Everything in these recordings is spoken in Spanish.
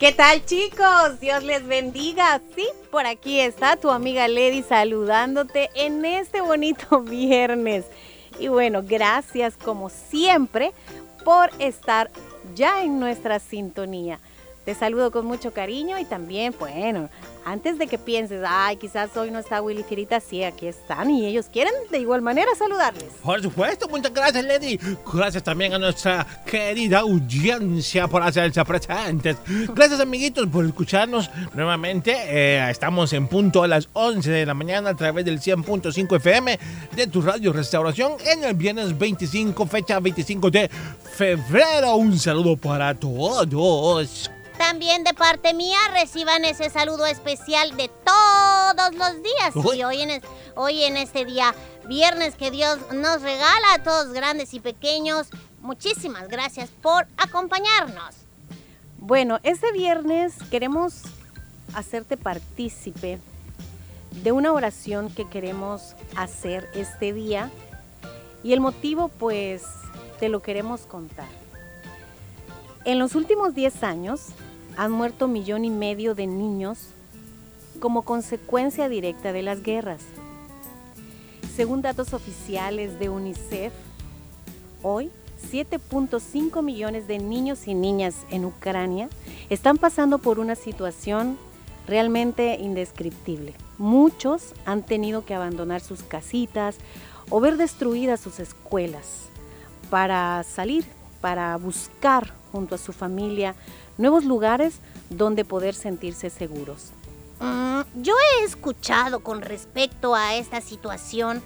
¿Qué tal chicos? Dios les bendiga. Sí, por aquí está tu amiga Lady saludándote en este bonito viernes. Y bueno, gracias como siempre por estar ya en nuestra sintonía. Te saludo con mucho cariño y también, bueno, antes de que pienses, ay, quizás hoy no está Willy Firita, sí, aquí están y ellos quieren de igual manera saludarles. Por supuesto, muchas gracias, Lady. Gracias también a nuestra querida audiencia por hacerse presentes. Gracias, amiguitos, por escucharnos nuevamente. Eh, estamos en punto a las 11 de la mañana a través del 100.5 FM de tu radio Restauración en el viernes 25, fecha 25 de febrero. Un saludo para todos. También de parte mía reciban ese saludo especial de todos los días. Uy. Y hoy en, es- hoy en este día, viernes que Dios nos regala a todos grandes y pequeños, muchísimas gracias por acompañarnos. Bueno, este viernes queremos hacerte partícipe de una oración que queremos hacer este día y el motivo pues te lo queremos contar. En los últimos 10 años han muerto millón y medio de niños como consecuencia directa de las guerras. Según datos oficiales de UNICEF, hoy 7.5 millones de niños y niñas en Ucrania están pasando por una situación realmente indescriptible. Muchos han tenido que abandonar sus casitas o ver destruidas sus escuelas para salir, para buscar junto a su familia nuevos lugares donde poder sentirse seguros. Mm, yo he escuchado con respecto a esta situación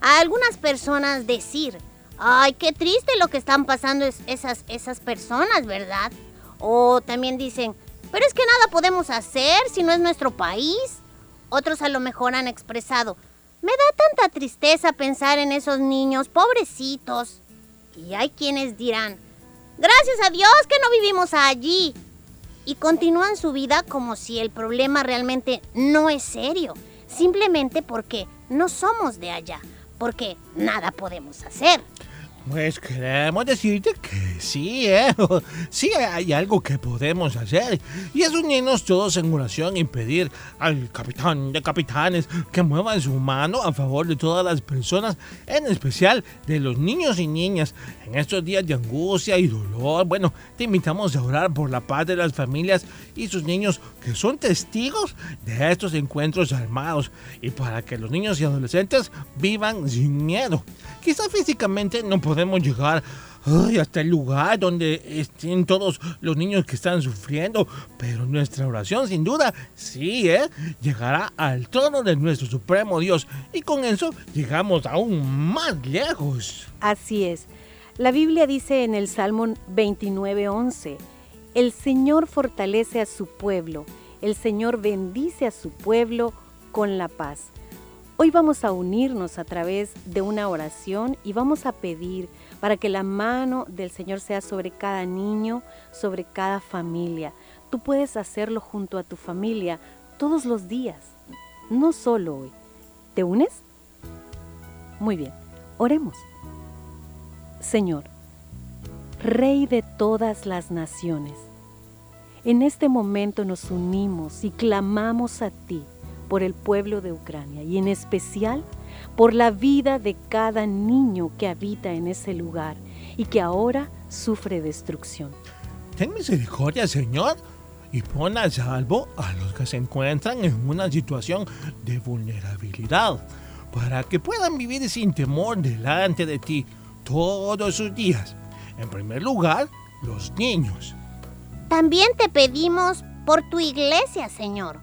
a algunas personas decir, ay, qué triste lo que están pasando es- esas, esas personas, ¿verdad? O también dicen, pero es que nada podemos hacer si no es nuestro país. Otros a lo mejor han expresado, me da tanta tristeza pensar en esos niños, pobrecitos. Y hay quienes dirán, gracias a Dios que no vivimos allí. Y continúan su vida como si el problema realmente no es serio, simplemente porque no somos de allá, porque nada podemos hacer. Pues queremos decirte que sí, ¿eh? Sí hay algo que podemos hacer. Y es unirnos todos en oración y pedir al capitán de capitanes que muevan su mano a favor de todas las personas, en especial de los niños y niñas. En estos días de angustia y dolor, bueno, te invitamos a orar por la paz de las familias y sus niños que son testigos de estos encuentros armados y para que los niños y adolescentes vivan sin miedo. Quizá físicamente no podemos llegar ay, hasta el lugar donde estén todos los niños que están sufriendo. Pero nuestra oración, sin duda, sí, ¿eh? Llegará al trono de nuestro Supremo Dios. Y con eso llegamos aún más lejos. Así es. La Biblia dice en el Salmo 29:11, el Señor fortalece a su pueblo, el Señor bendice a su pueblo con la paz. Hoy vamos a unirnos a través de una oración y vamos a pedir para que la mano del Señor sea sobre cada niño, sobre cada familia. Tú puedes hacerlo junto a tu familia todos los días, no solo hoy. ¿Te unes? Muy bien, oremos. Señor, Rey de todas las naciones, en este momento nos unimos y clamamos a ti por el pueblo de Ucrania y en especial por la vida de cada niño que habita en ese lugar y que ahora sufre destrucción. Ten misericordia, Señor, y pon a salvo a los que se encuentran en una situación de vulnerabilidad, para que puedan vivir sin temor delante de ti todos sus días. En primer lugar, los niños. También te pedimos por tu iglesia, Señor.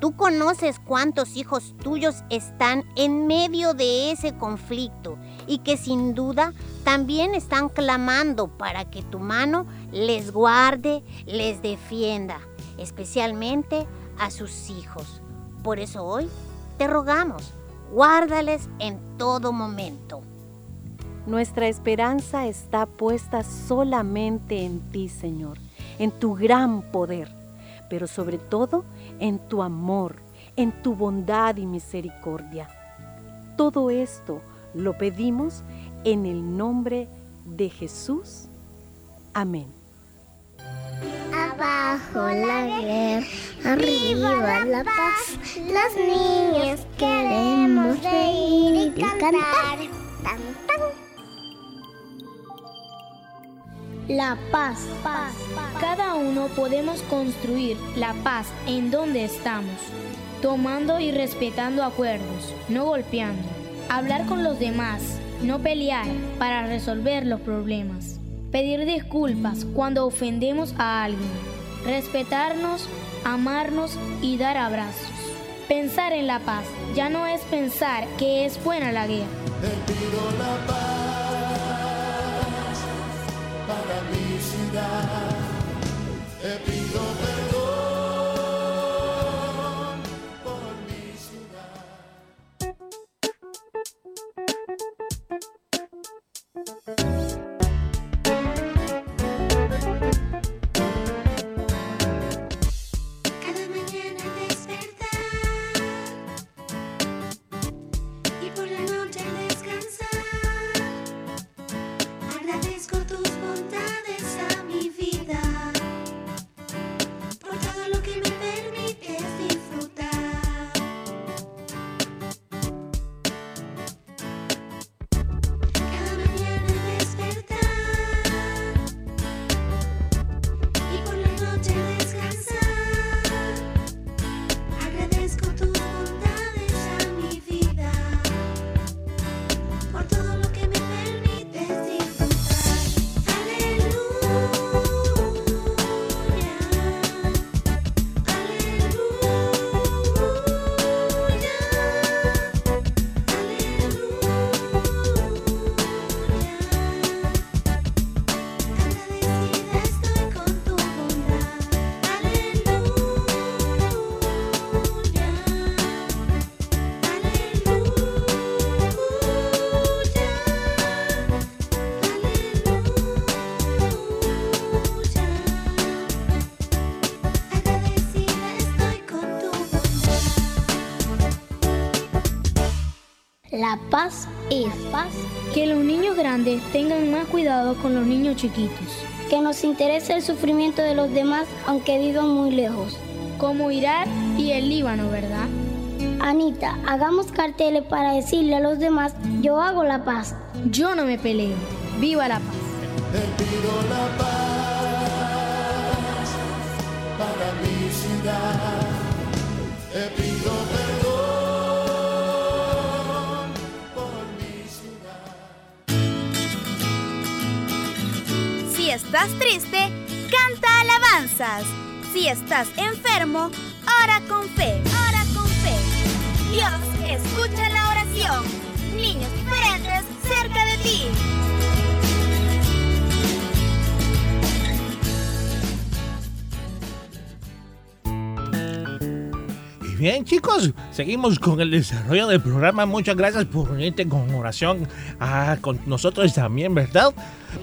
Tú conoces cuántos hijos tuyos están en medio de ese conflicto y que sin duda también están clamando para que tu mano les guarde, les defienda, especialmente a sus hijos. Por eso hoy te rogamos, guárdales en todo momento. Nuestra esperanza está puesta solamente en ti, Señor, en tu gran poder, pero sobre todo en tu amor, en tu bondad y misericordia. Todo esto lo pedimos en el nombre de Jesús. Amén. Abajo la guerra, arriba la paz. Las niñas queremos reír y cantar. Tan, tan. La paz. Cada uno podemos construir la paz en donde estamos, tomando y respetando acuerdos, no golpeando. Hablar con los demás, no pelear para resolver los problemas. Pedir disculpas cuando ofendemos a alguien. Respetarnos, amarnos y dar abrazos. Pensar en la paz ya no es pensar que es buena la guerra. Cada los niños grandes tengan más cuidado con los niños chiquitos. que nos interese el sufrimiento de los demás aunque vivan muy lejos. Como Irak y el Líbano, ¿verdad? Anita, hagamos carteles para decirle a los demás, yo hago la paz. Yo no me peleo. ¡Viva la paz! Si estás triste, canta alabanzas. Si estás enfermo, ora con fe. Ora con fe. Dios escucha la oración. Niños diferentes cerca de ti. Bien, chicos, seguimos con el desarrollo del programa. Muchas gracias por unirte con oración ah, con nosotros también, ¿verdad?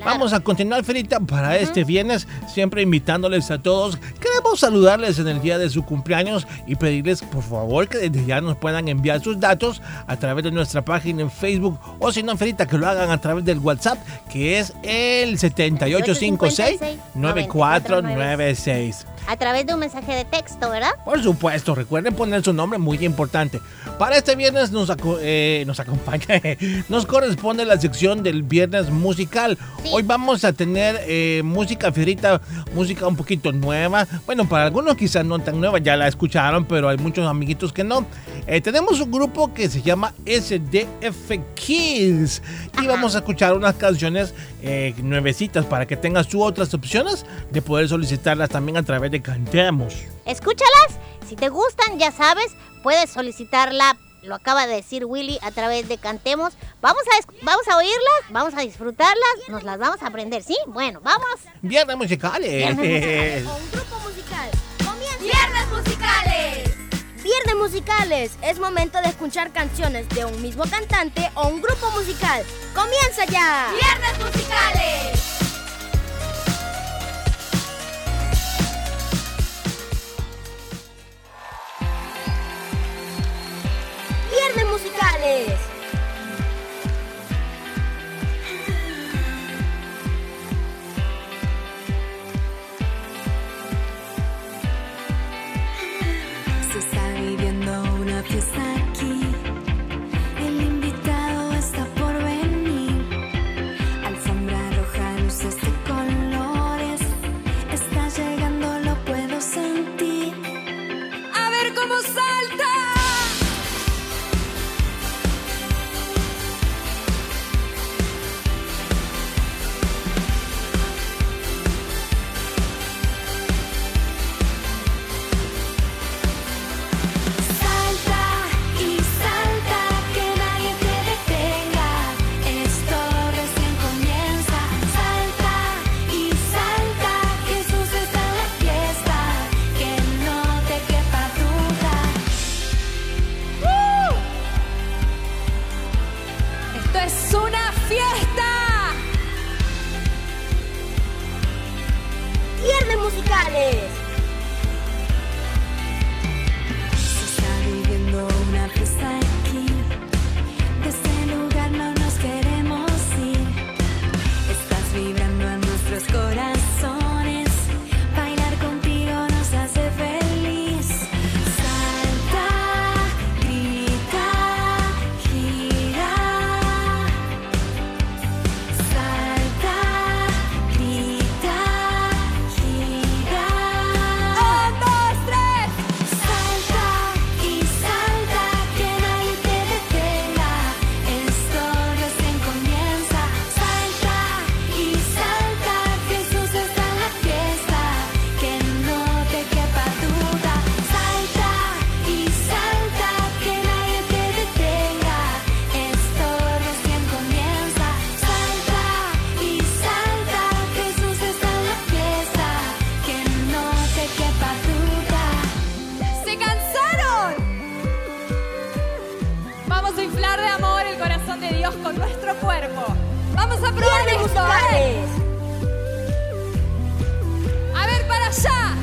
Vamos a continuar, Ferita, para este viernes, siempre invitándoles a todos. Queremos saludarles en el día de su cumpleaños y pedirles, por favor, que desde ya nos puedan enviar sus datos a través de nuestra página en Facebook o si no, Ferita, que lo hagan a través del WhatsApp, que es el 7856-9496. A través de un mensaje de texto, ¿verdad? Por supuesto, recuerden poner su nombre, muy importante. Para este viernes nos, aco- eh, nos acompaña, nos corresponde la sección del viernes musical. Hoy vamos a tener eh, música fierita, música un poquito nueva. Bueno, para algunos quizás no tan nueva, ya la escucharon, pero hay muchos amiguitos que no. Eh, tenemos un grupo que se llama SDF Kids y vamos a escuchar unas canciones eh, nuevecitas para que tengas tú otras opciones de poder solicitarlas también a través de Cantemos. Escúchalas. Si te gustan, ya sabes, puedes solicitarla. Lo acaba de decir Willy a través de Cantemos. Vamos a, vamos a oírlas, vamos a disfrutarlas, nos las vamos a aprender, ¿sí? Bueno, vamos. Viernes musicales. Viernes Un grupo musical. Comienza. Viernes musicales. Viernes musicales. Es momento de escuchar canciones de un mismo cantante o un grupo musical. Comienza ya. Viernes musicales. Viernes musicales. Se está viviendo una fiesta Dios con nuestro cuerpo. Vamos a probar esto, ¿eh? A ver, para allá.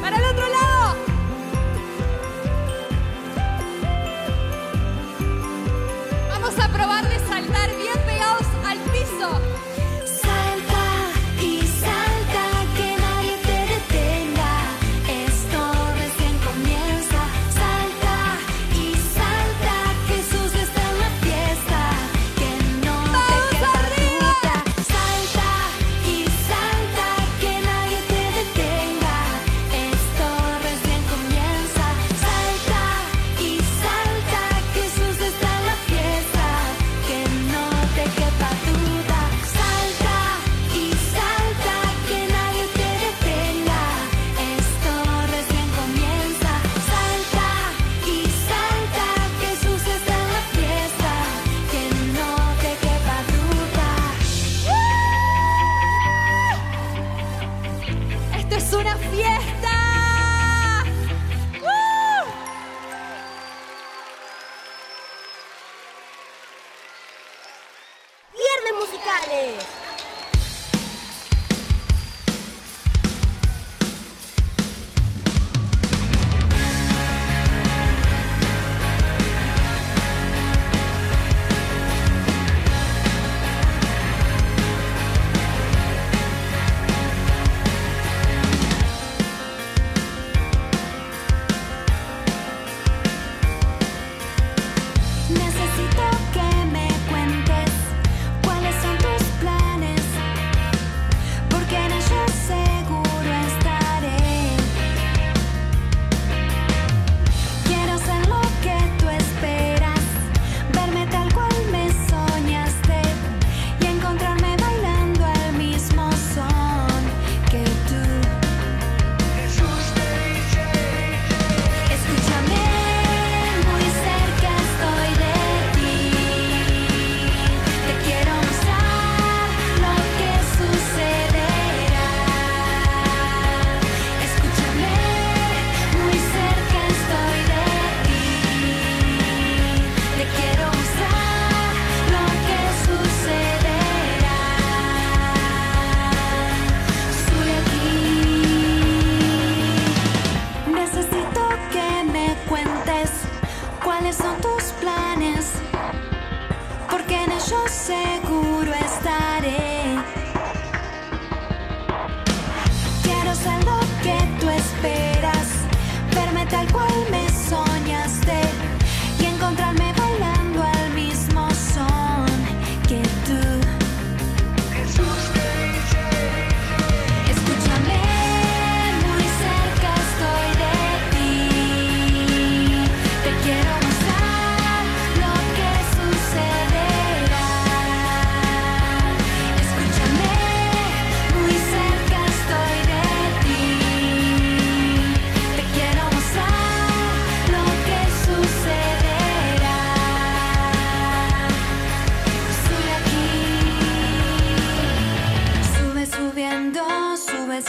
Para el otro lado. Vamos a probar de saltar bien pegados al piso.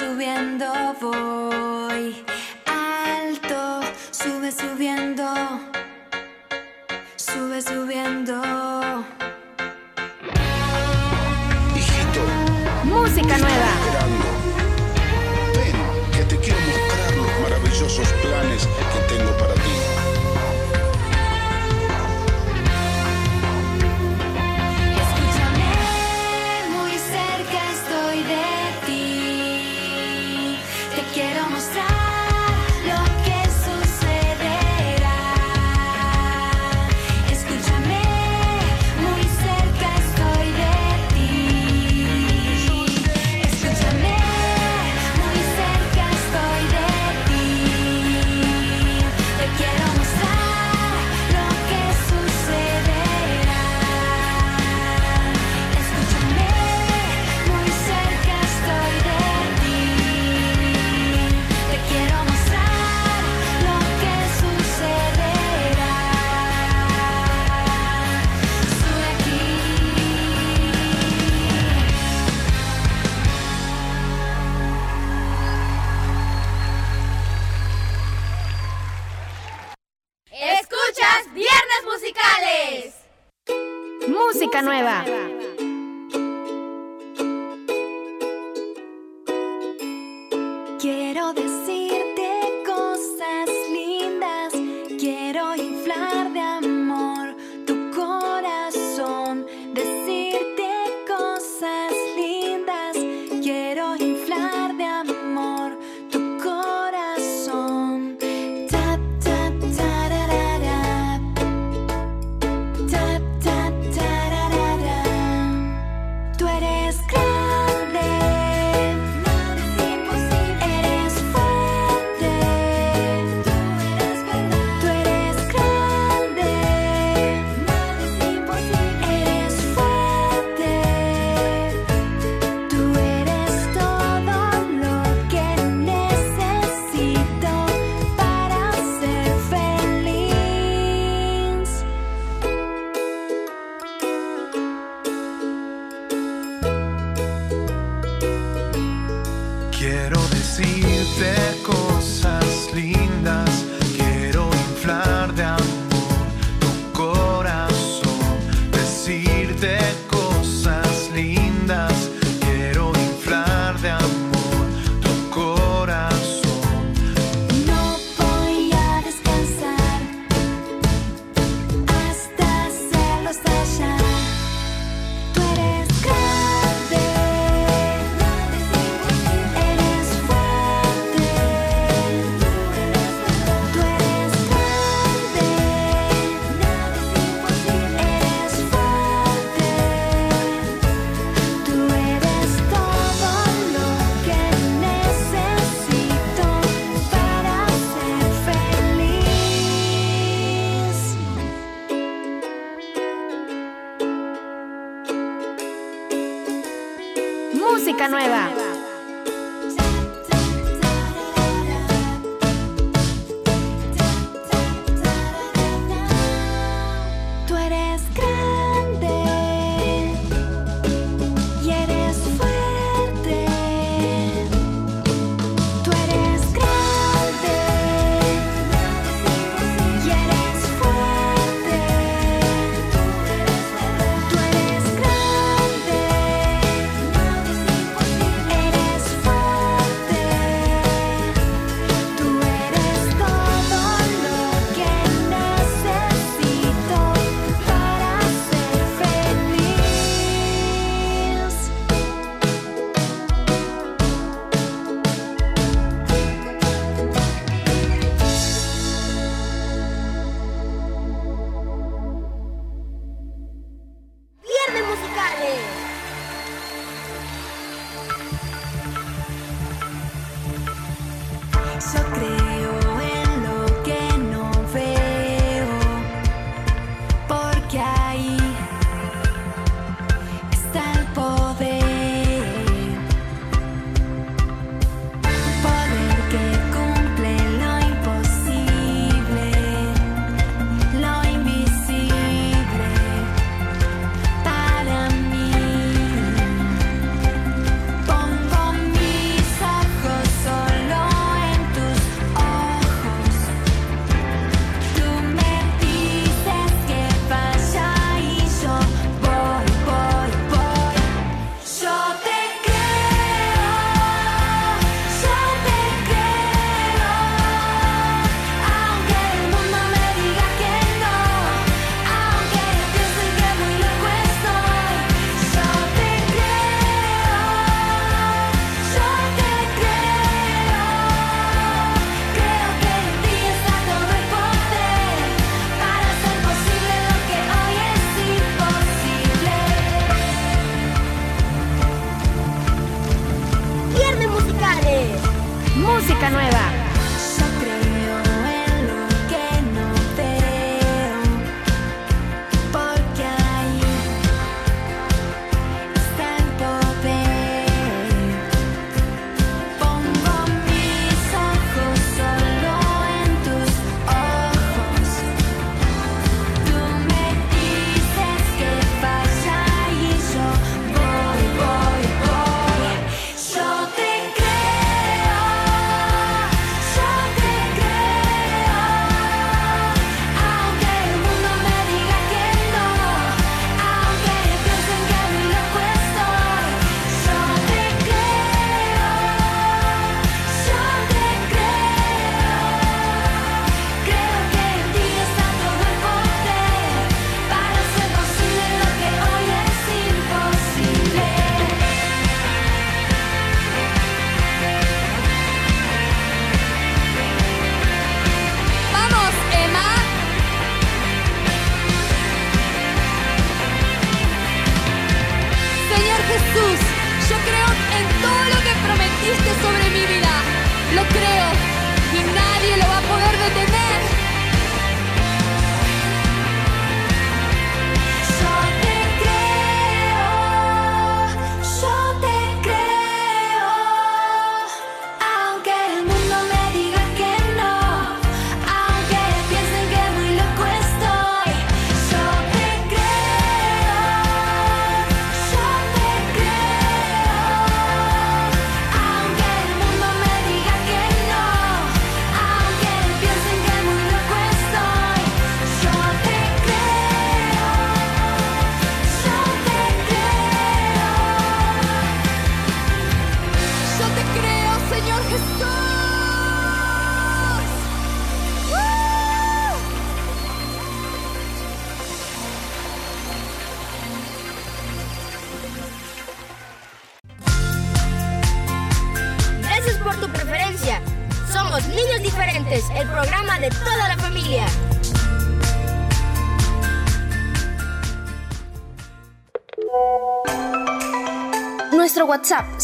Subiendo, voy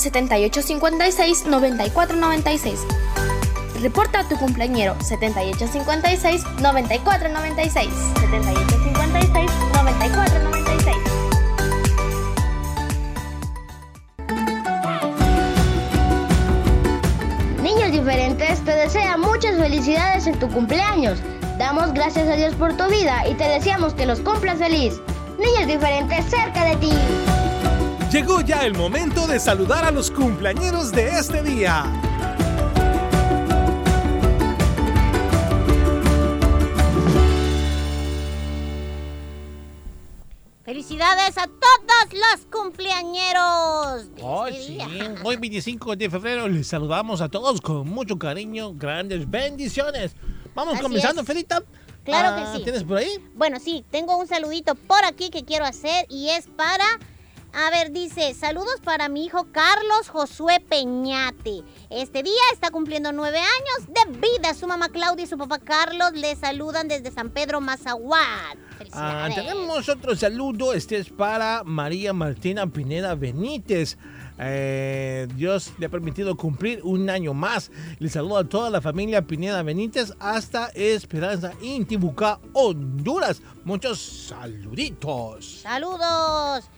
7856 9496. Reporta a tu cumpleañero 7856 9496. 7856 9496. Niños diferentes, te desea muchas felicidades en tu cumpleaños. Damos gracias a Dios por tu vida y te deseamos que los cumplas feliz. Niños diferentes cerca de ti. Llegó ya el momento de saludar a los cumpleañeros de este día. Felicidades a todos los cumpleañeros. de Hoy este sí, día. hoy 25 de febrero les saludamos a todos con mucho cariño, grandes bendiciones. Vamos Así comenzando, es. Felita. Claro Ah, que sí. ¿Tienes por ahí? Bueno, sí, tengo un saludito por aquí que quiero hacer y es para. A ver, dice, saludos para mi hijo Carlos Josué Peñate. Este día está cumpliendo nueve años de vida. Su mamá Claudia y su papá Carlos le saludan desde San Pedro Mazahuat. Ah, tenemos otro saludo, este es para María Martina Pineda Benítez. Eh, Dios le ha permitido cumplir un año más. Le saludo a toda la familia Pineda Benítez hasta Esperanza Intibucá, Honduras. Muchos saluditos. Saludos.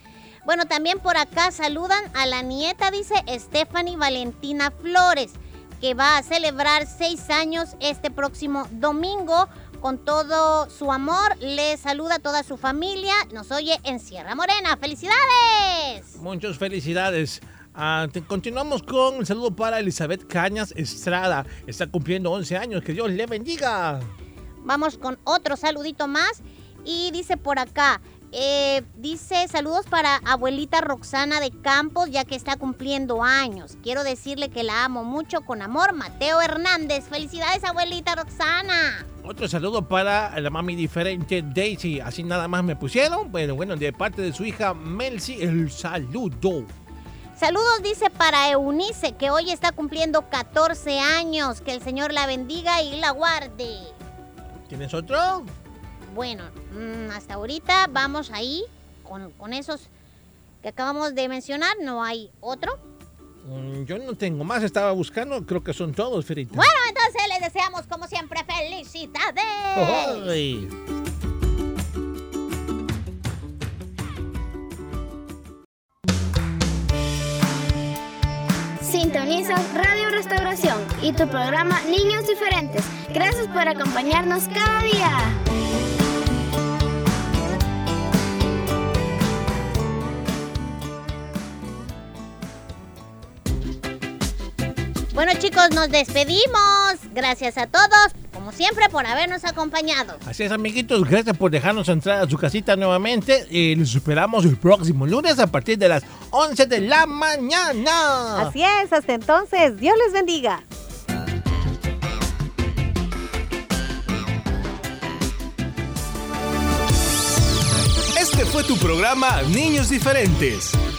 Bueno, también por acá saludan a la nieta, dice Stephanie Valentina Flores, que va a celebrar seis años este próximo domingo. Con todo su amor, le saluda a toda su familia. Nos oye en Sierra Morena. ¡Felicidades! Muchas felicidades. Ah, te- continuamos con el saludo para Elizabeth Cañas Estrada. Está cumpliendo 11 años. Que Dios le bendiga. Vamos con otro saludito más. Y dice por acá, eh, dice saludos para abuelita Roxana de Campos, ya que está cumpliendo años. Quiero decirle que la amo mucho con amor, Mateo Hernández. Felicidades, abuelita Roxana. Otro saludo para la mami diferente Daisy. Así nada más me pusieron. Bueno, bueno, de parte de su hija Melcy, el saludo. Saludos dice para Eunice, que hoy está cumpliendo 14 años. Que el Señor la bendiga y la guarde. ¿Tienes otro? Bueno, mm, hasta ahorita vamos ahí con, con esos que acabamos de mencionar. No hay otro. Mm, Yo no tengo más, estaba buscando, creo que son todos, Ferita. Bueno, entonces les deseamos como siempre felicidades. Ay. Sintonizas Radio Restauración y tu programa Niños Diferentes. Gracias por acompañarnos cada día. Bueno chicos, nos despedimos. Gracias a todos, como siempre, por habernos acompañado. Así es, amiguitos, gracias por dejarnos entrar a su casita nuevamente. Y los esperamos el próximo lunes a partir de las 11 de la mañana. Así es, hasta entonces, Dios les bendiga. Este fue tu programa Niños Diferentes.